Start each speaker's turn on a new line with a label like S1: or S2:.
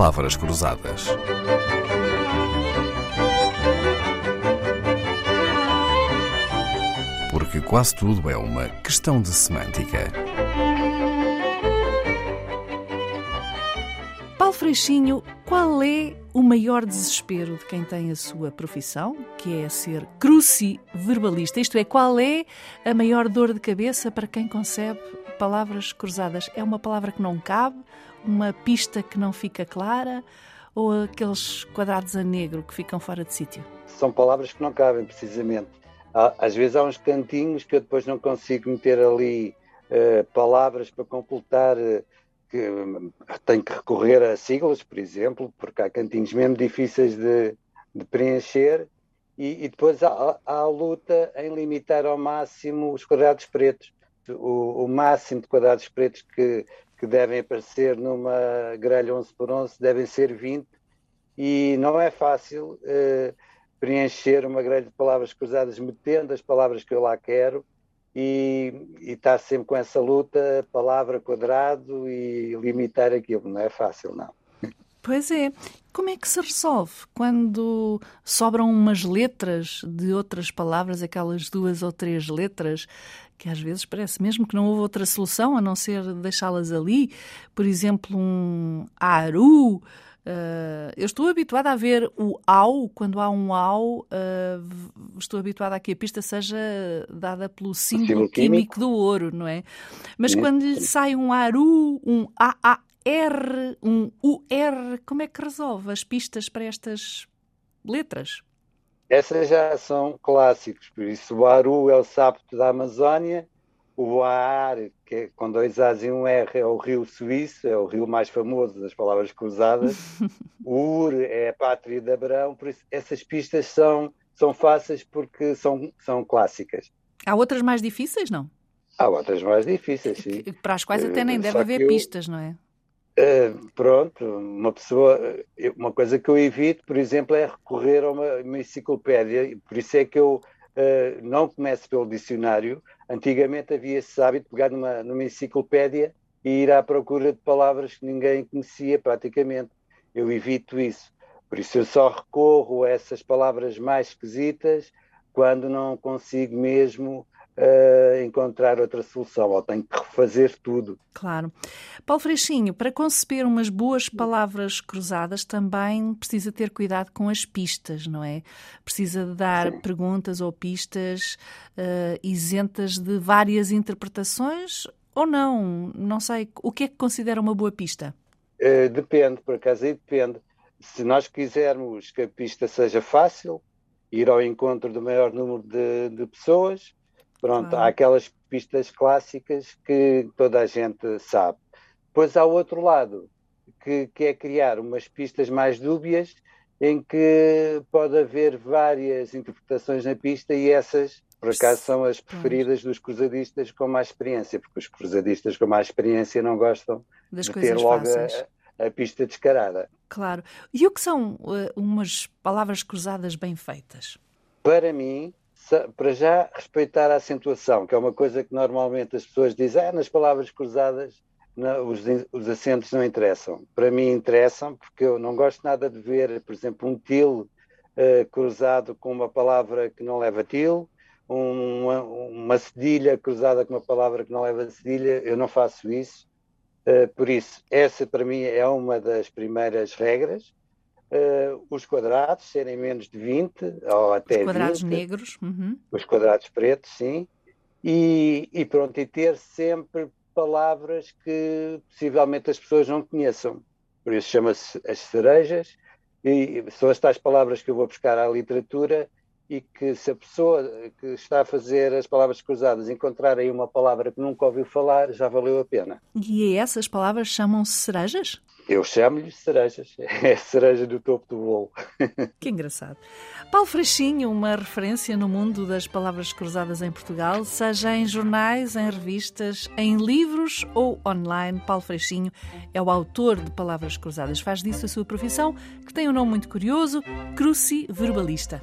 S1: Palavras Cruzadas. Porque quase tudo é uma questão de semântica.
S2: Paulo Freixinho, qual é o maior desespero de quem tem a sua profissão, que é ser cruciverbalista? Isto é, qual é a maior dor de cabeça para quem concebe palavras cruzadas? É uma palavra que não cabe? Uma pista que não fica clara? Ou aqueles quadrados a negro que ficam fora de sítio?
S3: São palavras que não cabem, precisamente. Às vezes há uns cantinhos que eu depois não consigo meter ali uh, palavras para completar. Uh, que tem que recorrer a siglas, por exemplo, porque há cantinhos mesmo difíceis de, de preencher, e, e depois há, há, a luta em limitar ao máximo os quadrados pretos. O, o máximo de quadrados pretos que, que devem aparecer numa grelha 11 por 11 devem ser 20, e não é fácil uh, preencher uma grelha de palavras cruzadas metendo as palavras que eu lá quero e, e estar sempre com essa luta, palavra quadrado e limitar aquilo. Não é fácil, não.
S2: Pois é. Como é que se resolve quando sobram umas letras de outras palavras, aquelas duas ou três letras, que às vezes parece mesmo que não houve outra solução a não ser deixá-las ali? Por exemplo, um aru, Uh, eu estou habituada a ver o ao, quando há um ao, uh, estou habituada a que a pista seja dada pelo símbolo químico. químico do ouro, não é? Mas quando lhe sai um aru, um AAR, um UR, como é que resolve as pistas para estas letras?
S3: Essas já são clássicos, por isso o aru é o sapto da Amazónia, o Aar, que é, com dois A's e um R, é o rio suíço, é o rio mais famoso das palavras cruzadas. o Ur é a pátria de Abraão, por isso essas pistas são, são fáceis porque são, são clássicas.
S2: Há outras mais difíceis, não?
S3: Há outras mais difíceis, sim.
S2: Para as quais até nem uh, deve haver eu, pistas, não é?
S3: Uh, pronto, uma pessoa, uma coisa que eu evito, por exemplo, é recorrer a uma, uma enciclopédia, por isso é que eu uh, não começo pelo dicionário. Antigamente havia esse hábito de pegar numa, numa enciclopédia e ir à procura de palavras que ninguém conhecia praticamente. Eu evito isso. Por isso eu só recorro a essas palavras mais esquisitas quando não consigo mesmo uh, encontrar outra solução, ou tenho que refazer tudo.
S2: Claro. Paulo Freixinho, para conceber umas boas palavras cruzadas também precisa ter cuidado com as pistas, não é? Precisa dar Sim. perguntas ou pistas uh, isentas de várias interpretações ou não? Não sei. O que é que considera uma boa pista?
S3: Uh, depende, por acaso aí depende. Se nós quisermos que a pista seja fácil, ir ao encontro do maior número de, de pessoas, Pronto, há aquelas pistas clássicas que toda a gente sabe. Depois há o outro lado, que, que é criar umas pistas mais dúbias, em que pode haver várias interpretações na pista e essas, por acaso, são as preferidas dos cruzadistas com mais experiência, porque os cruzadistas com mais experiência não gostam das de ter logo a, a, pista descarada.
S2: Claro. E o que são uh, umas palavras cruzadas bem feitas?
S3: Para mim, para já respeitar a acentuação, que é uma coisa que normalmente as pessoas dizem, ah, nas palavras cruzadas não, os, os, acentos não interessam. Para mim interessam, porque eu não gosto nada de ver, por exemplo, um til uh, cruzado com uma palavra que não leva til, uma, uma cedilha cruzada com uma palavra que não leva cedilha, eu não faço isso. Uh, por isso, essa para mim é uma das primeiras regras uh, os quadrados serem menos de 20 ou até
S2: Os quadrados
S3: 20,
S2: negros. Uhum.
S3: Os quadrados pretos, sim. E, e pronto, e ter sempre palavras que possivelmente as pessoas não conheçam. Por isso chama-se as cerejas, e são as tais palavras que eu vou buscar à literatura e que se a pessoa que está a fazer as palavras cruzadas encontrar aí uma palavra que nunca ouviu falar, já valeu a pena.
S2: E essas palavras chamam-se cerejas?
S3: Eu chamo-lhe cerejas. É a cereja do topo do bolo.
S2: Que engraçado. Paulo Freixinho, uma referência no mundo das palavras cruzadas em Portugal, seja em jornais, em revistas, em livros ou online. Paulo Freixinho é o autor de Palavras Cruzadas. Faz disso a sua profissão, que tem um nome muito curioso, cruciverbalista.